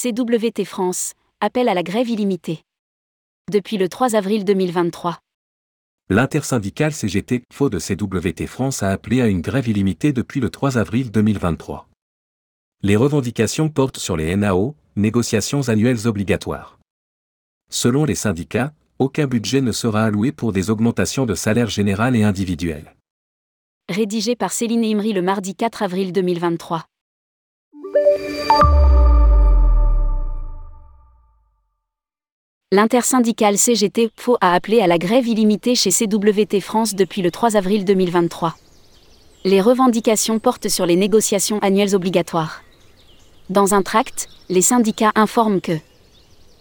CWT France, appelle à la grève illimitée. Depuis le 3 avril 2023. L'intersyndicale CGT FO de CWT France a appelé à une grève illimitée depuis le 3 avril 2023. Les revendications portent sur les NAO, négociations annuelles obligatoires. Selon les syndicats, aucun budget ne sera alloué pour des augmentations de salaire général et individuel. Rédigé par Céline Imri le mardi 4 avril 2023. L'intersyndicale CGT FO a appelé à la grève illimitée chez CWT France depuis le 3 avril 2023. Les revendications portent sur les négociations annuelles obligatoires. Dans un tract, les syndicats informent que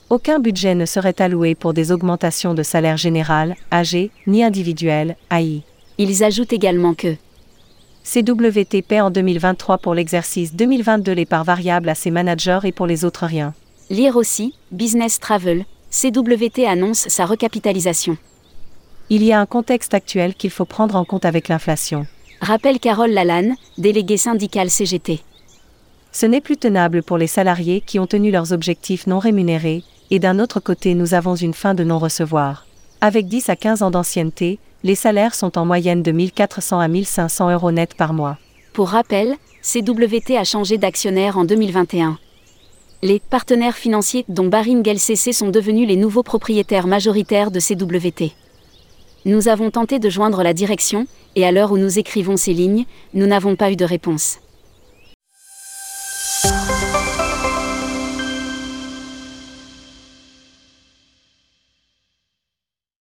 aucun budget ne serait alloué pour des augmentations de salaire général, AG, ni individuel, AI. Ils ajoutent également que CWT paie en 2023 pour l'exercice 2022 les parts variables à ses managers et pour les autres rien. Lire aussi, Business Travel, CWT annonce sa recapitalisation. Il y a un contexte actuel qu'il faut prendre en compte avec l'inflation. Rappelle Carole Lalanne, déléguée syndicale CGT. Ce n'est plus tenable pour les salariés qui ont tenu leurs objectifs non rémunérés, et d'un autre côté nous avons une fin de non-recevoir. Avec 10 à 15 ans d'ancienneté, les salaires sont en moyenne de 1400 à 1500 euros net par mois. Pour rappel, CWT a changé d'actionnaire en 2021. Les partenaires financiers dont Baring LCC sont devenus les nouveaux propriétaires majoritaires de CWT. Nous avons tenté de joindre la direction, et à l'heure où nous écrivons ces lignes, nous n'avons pas eu de réponse.